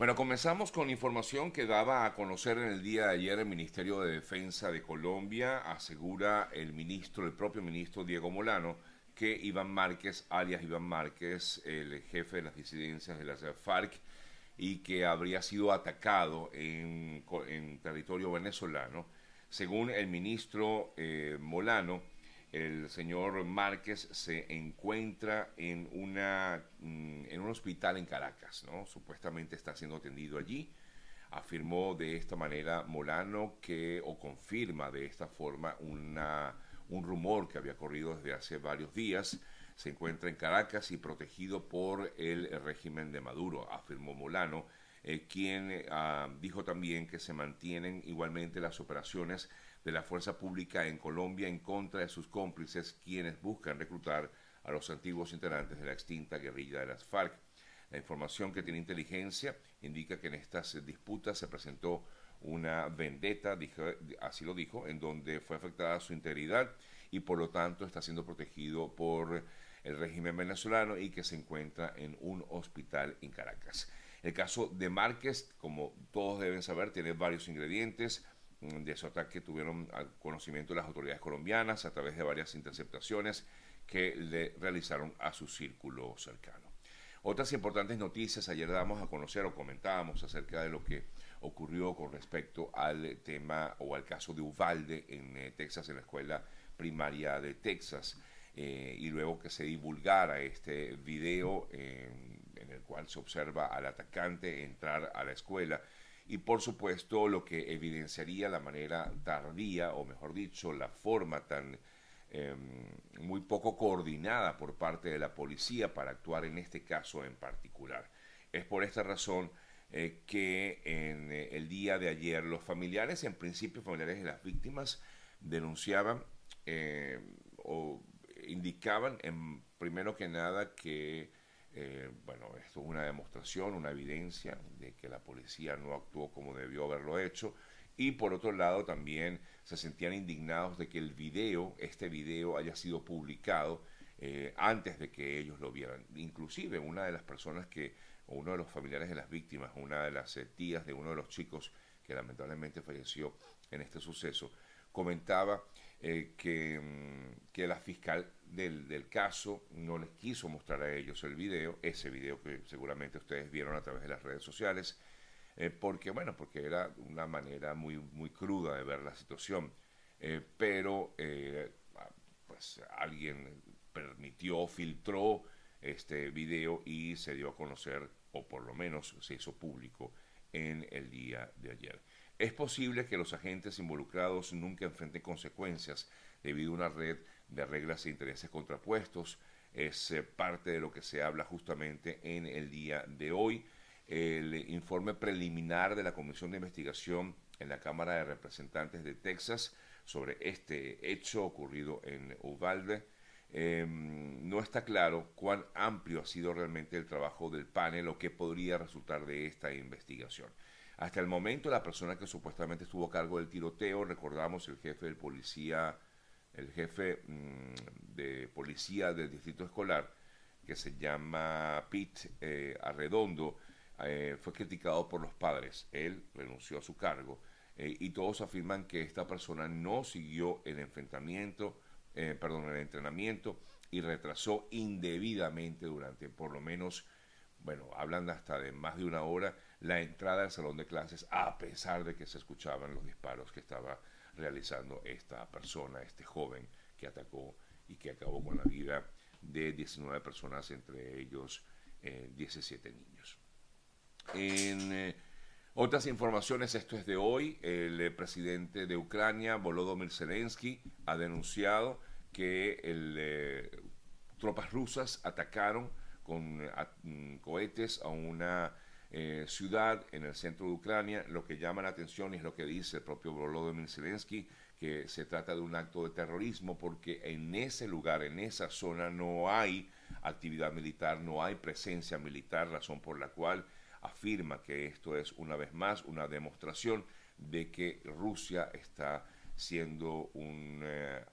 Bueno, comenzamos con información que daba a conocer en el día de ayer el Ministerio de Defensa de Colombia. Asegura el ministro, el propio ministro Diego Molano, que Iván Márquez, alias Iván Márquez, el jefe de las disidencias de las FARC, y que habría sido atacado en, territorio venezolano. Según el ministro eh, Molano, el señor Márquez se encuentra en, una, mm, en un hospital en Caracas, ¿no? Supuestamente está siendo atendido allí. Afirmó de esta manera Molano que, o confirma de esta forma, una, un rumor que había corrido desde hace varios días. Se encuentra en Caracas y protegido por el régimen de Maduro, afirmó Molano, eh, quien ah, dijo también que se mantienen igualmente las operaciones de la fuerza pública en Colombia en contra de sus cómplices, quienes buscan reclutar a los antiguos integrantes de la extinta guerrilla de las FARC. La información que tiene inteligencia indica que en estas disputas se presentó una vendetta, así lo dijo, en donde fue afectada su integridad y por lo tanto está siendo protegido por el régimen venezolano y que se encuentra en un hospital en Caracas. El caso de Márquez, como todos deben saber, tiene varios ingredientes. Mm, de su ataque tuvieron conocimiento las autoridades colombianas a través de varias interceptaciones que le realizaron a su círculo cercano. Otras importantes noticias, ayer damos a conocer o comentábamos acerca de lo que ocurrió con respecto al tema o al caso de Uvalde en eh, Texas, en la escuela primaria de Texas, eh, y luego que se divulgara este video en el cual se observa al atacante entrar a la escuela y por supuesto lo que evidenciaría la manera tardía, o mejor dicho, la forma tan em, muy poco coordinada por parte de la policía para actuar en este caso en particular. Es por esta razón eh, que en eh, el día de ayer los familiares, en principio familiares de las víctimas, denunciaban eh, o indicaban en, primero que nada que eh, bueno, esto es una demostración, una evidencia de que la policía no actuó como debió haberlo hecho. Y por otro lado también se sentían indignados de que el video, este video haya sido publicado eh, antes de que ellos lo vieran. Inclusive una de las personas que, uno de los familiares de las víctimas, una de las eh, tías de uno de los chicos que lamentablemente falleció en este suceso, comentaba que, mm, que, la fiscal del, caso no les quiso mostrar a ellos el video, ese video que seguramente ustedes vieron a través de las redes sociales, eh, porque, bueno, porque era una manera muy, muy cruda de ver la situación. Eh, pero, pues alguien permitió, filtró este video y se dio a conocer, o por lo menos se hizo público en el día de ayer. Es posible que los agentes involucrados nunca enfrenten consecuencias debido a una red de reglas e intereses contrapuestos. Es eh, parte de lo que se habla justamente en el día de hoy. El informe preliminar de la Comisión de Investigación en la Cámara de Representantes de Texas sobre este hecho ocurrido en Uvalde. Em, no está claro cuán amplio ha sido realmente el trabajo del panel o qué podría resultar de esta investigación. Hasta el momento, la persona que supuestamente estuvo a cargo del tiroteo, recordamos el jefe del policía, el jefe mm, de policía del distrito escolar, que se llama Pete eh, Arredondo, eh, fue criticado por los padres. Él renunció a su cargo eh, y todos afirman que esta persona no siguió el enfrentamiento, perdón, el entrenamiento y retrasó indebidamente durante por lo menos, bueno, hablan hasta de más de una hora la entrada al salón de clases, a pesar de que se escuchaban los disparos que estaba realizando esta persona, este joven que atacó y que acabó con la vida de 19 personas, entre ellos 17 eh, niños. En eh, otras informaciones, esto es de hoy, el eh, presidente de Ucrania, Volodymyr Zelensky, ha denunciado que tropas rusas atacaron con mm, cohetes a una eh, ciudad en el centro de Ucrania. Lo que llama la atención es lo que dice el propio Volodymyr Zelensky, que se trata de un acto de terrorismo porque en ese lugar, en esa zona, no hay actividad militar, no hay presencia militar, razón por la cual afirma que esto es una vez más una demostración de que Rusia está siendo un, eh,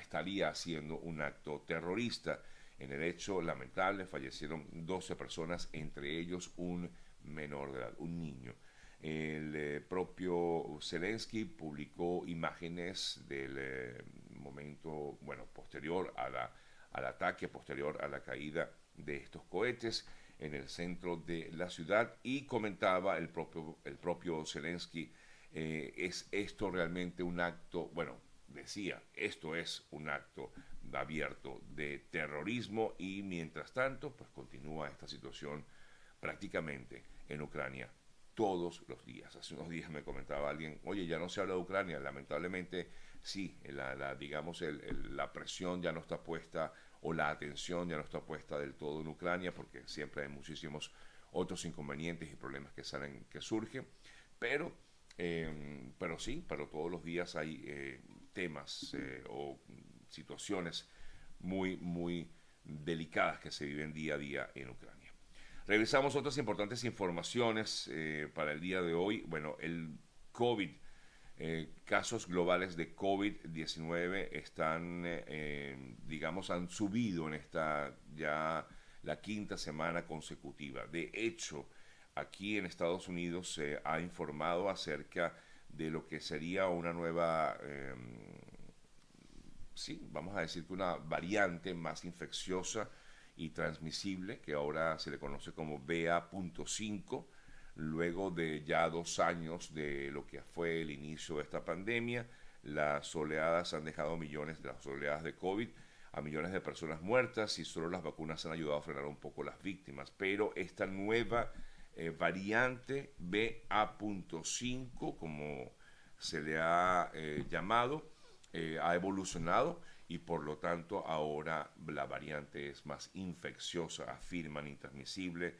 estaría haciendo un acto terrorista. En el hecho lamentable fallecieron 12 personas, entre ellos un menor de edad, un niño. El eh, propio Zelensky publicó imágenes del eh, momento, bueno, posterior a la, al ataque, posterior a la caída de estos cohetes en el centro de la ciudad y comentaba el propio, el propio Zelensky, eh, es esto realmente un acto, bueno, decía, esto es un acto abierto de terrorismo y mientras tanto, pues continúa esta situación prácticamente en Ucrania todos los días. Hace unos días me comentaba alguien, oye, ya no se habla de Ucrania, lamentablemente sí, la, digamos, la presión ya no está puesta o la atención ya no está puesta del todo en Ucrania porque siempre hay muchísimos otros inconvenientes y problemas que salen, que surgen, pero, em, pero sí, pero todos los días hay eh, temas eh, o situaciones muy, muy delicadas que se viven día a día en Ucrania. Revisamos otras importantes informaciones eh, para el día de hoy. Bueno, el COVID, eh, casos globales de COVID-19 están, eh, digamos, han subido en esta ya la quinta semana consecutiva. De hecho, aquí en Estados Unidos se ha informado acerca de lo que sería una nueva, em, sí, vamos a decir que una variante más infecciosa y transmisible, que ahora se le conoce como BA.5, luego de ya dos años de lo que fue el inicio de esta pandemia. Las oleadas han dejado millones de las oleadas de COVID a millones de personas muertas y solo las vacunas han ayudado a frenar un poco las víctimas. Pero esta nueva eh, variante BA.5, como se le ha eh, llamado, eh, ha evolucionado y por lo tanto ahora la variante es más infecciosa, afirman intransmisible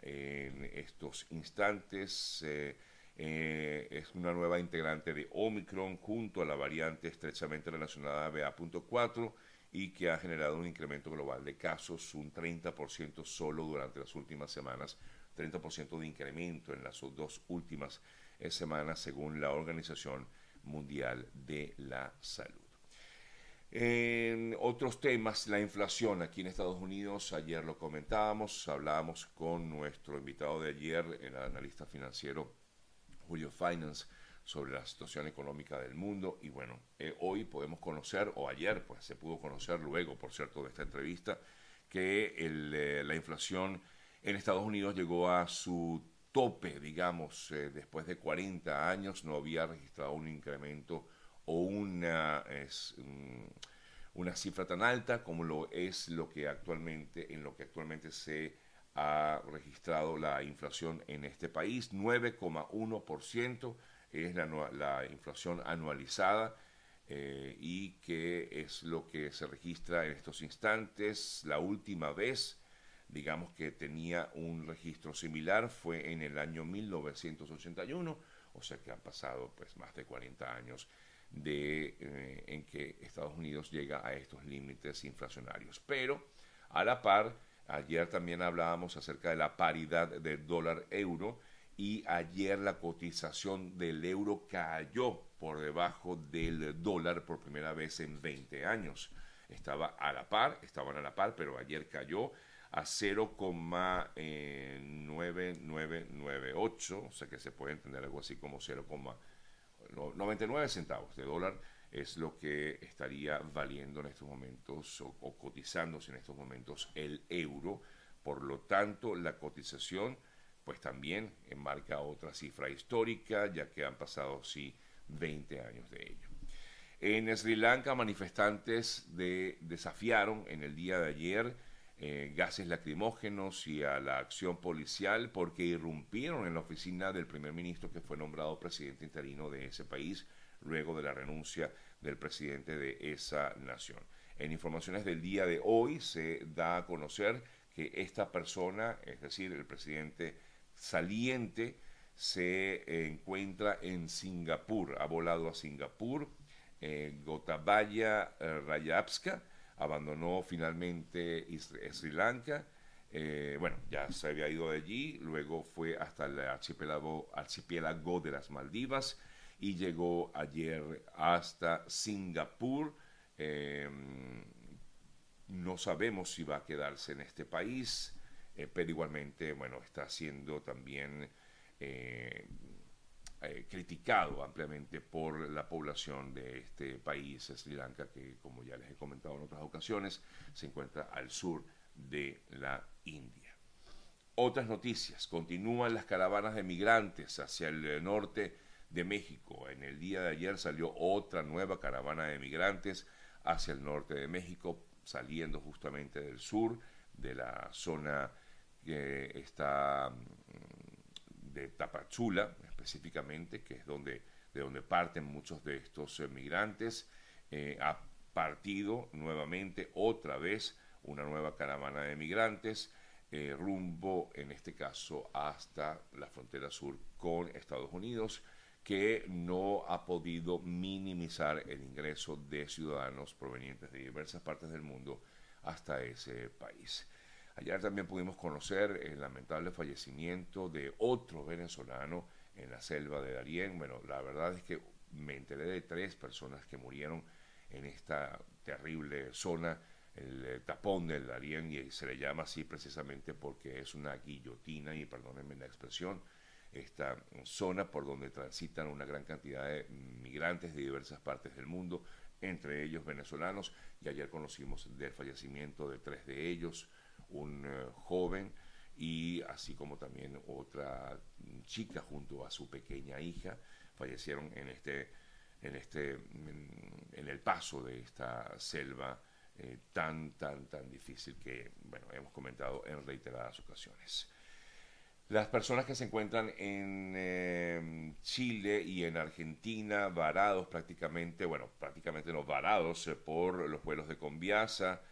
en estos instantes. Eh, eh, es una nueva integrante de Omicron junto a la variante estrechamente relacionada a BA.4 y que ha generado un incremento global de casos, un 30% solo durante las últimas semanas, 30% de incremento en las dos últimas semanas según la Organización Mundial de la Salud. En otros temas, la inflación aquí en Estados Unidos, ayer lo comentábamos, hablábamos con nuestro invitado de ayer, el analista financiero Julio Finance, sobre la situación económica del mundo. Y bueno, eh, hoy podemos conocer, o ayer pues se pudo conocer luego, por cierto, de esta entrevista, que eh, la inflación en Estados Unidos llegó a su tope, digamos, eh, después de 40 años no había registrado un incremento una, es, una cifra tan alta como lo es lo que actualmente, en lo que actualmente se ha registrado la inflación en este país. 9,1% es la, la, inflación anualizada eh, y que es lo que se registra en estos instantes. La última vez, digamos que tenía un registro similar, fue en el año 1981, o sea que han pasado pues más de 40 años de, eh, en que Estados Unidos llega a estos límites inflacionarios. Pero a la par, ayer también hablábamos acerca de la paridad del dólar-euro y ayer la cotización del euro cayó por debajo del dólar por primera vez en 20 años. Estaba a la par, estaban a la par, pero ayer cayó a 0,9998, o sea que se puede entender algo así como 0, 99 centavos de dólar es lo que estaría valiendo en estos momentos o, cotizándose en estos momentos el euro. Por lo tanto, la cotización pues también enmarca otra cifra histórica, ya que han pasado sí 20 años de ello. En Sri Lanka, manifestantes de, desafiaron en el día de ayer eh, gases lacrimógenos y a la acción policial porque irrumpieron en la oficina del primer ministro que fue nombrado presidente interino de ese país luego de la renuncia del presidente de esa nación. En informaciones del día de hoy se da a conocer que esta persona, es decir, el presidente saliente, se encuentra en Singapur, ha volado a Singapur, eh, Gotabaya eh, Rayapska, abandonó finalmente Sri Lanka. Eh, bueno, ya se había ido de allí, luego fue hasta el archipiélago, archipiélago de las Maldivas y llegó ayer hasta Singapur. Em, no sabemos si va a quedarse en este país. eh, pero igualmente, bueno, está siendo también eh, criticado ampliamente por la población de este país, Sri Lanka, que como ya les he comentado en otras ocasiones, se encuentra al sur de la India. Otras noticias, continúan las caravanas de migrantes hacia el norte de México. En el día de ayer salió otra nueva caravana de migrantes hacia el norte de México, saliendo justamente del sur, de la zona que está mm, de Tapachula, específicamente, que es donde, de donde parten muchos de estos migrantes. Eh, ha partido nuevamente, otra vez, una nueva caravana de migrantes, eh, rumbo, en este caso, hasta la frontera sur con Estados Unidos que no ha podido minimizar el ingreso de ciudadanos provenientes de diversas partes del mundo hasta ese país. Ayer también pudimos conocer el lamentable fallecimiento de otro venezolano en la selva de Darién. Bueno, la verdad es que me enteré de tres personas que murieron en esta terrible zona, el eh, tapón del Darién, y se le llama así precisamente porque es una guillotina, y perdónenme la expresión, esta zona por donde transitan una gran cantidad de migrantes de diversas partes del mundo, entre ellos venezolanos, y ayer conocimos del fallecimiento de tres de ellos, un eh, joven y así como también otra chica junto a su pequeña hija, fallecieron en este, en este, en, el paso de esta selva eh, tan, tan, tan difícil que, bueno, hemos comentado en reiteradas ocasiones. Las personas que se encuentran en em, Chile y en Argentina varados prácticamente, bueno, prácticamente no varados eh, por los vuelos de Conviasa.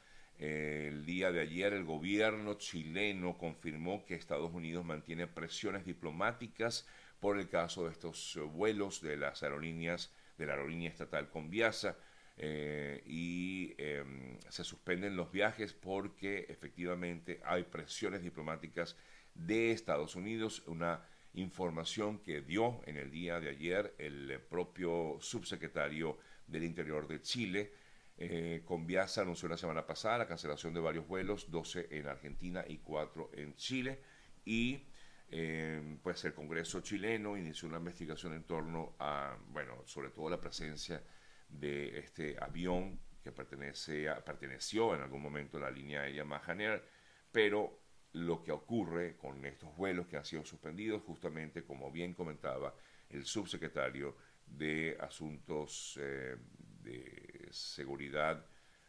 El día de ayer el gobierno chileno confirmó que Estados Unidos mantiene presiones diplomáticas por el caso de estos vuelos de las aerolíneas, de la aerolínea estatal Conviasa. Eh, y em, se suspenden los viajes porque efectivamente hay presiones diplomáticas de Estados Unidos, una información que dio en el día de ayer el propio subsecretario del Interior de Chile. Eh, Conviasa anunció la semana pasada la cancelación de varios vuelos, 12 en Argentina y 4 en Chile. Y eh, pues el Congreso chileno inició una investigación en torno a, bueno, sobre todo la presencia de este avión que pertenece a, perteneció en algún momento a la línea aérea Mahaner, pero lo que ocurre con estos vuelos que han sido suspendidos, justamente como bien comentaba el subsecretario de Asuntos eh, de Seguridad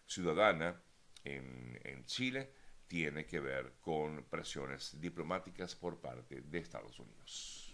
Ciudadana en, en Chile, tiene que ver con presiones diplomáticas por parte de Estados Unidos.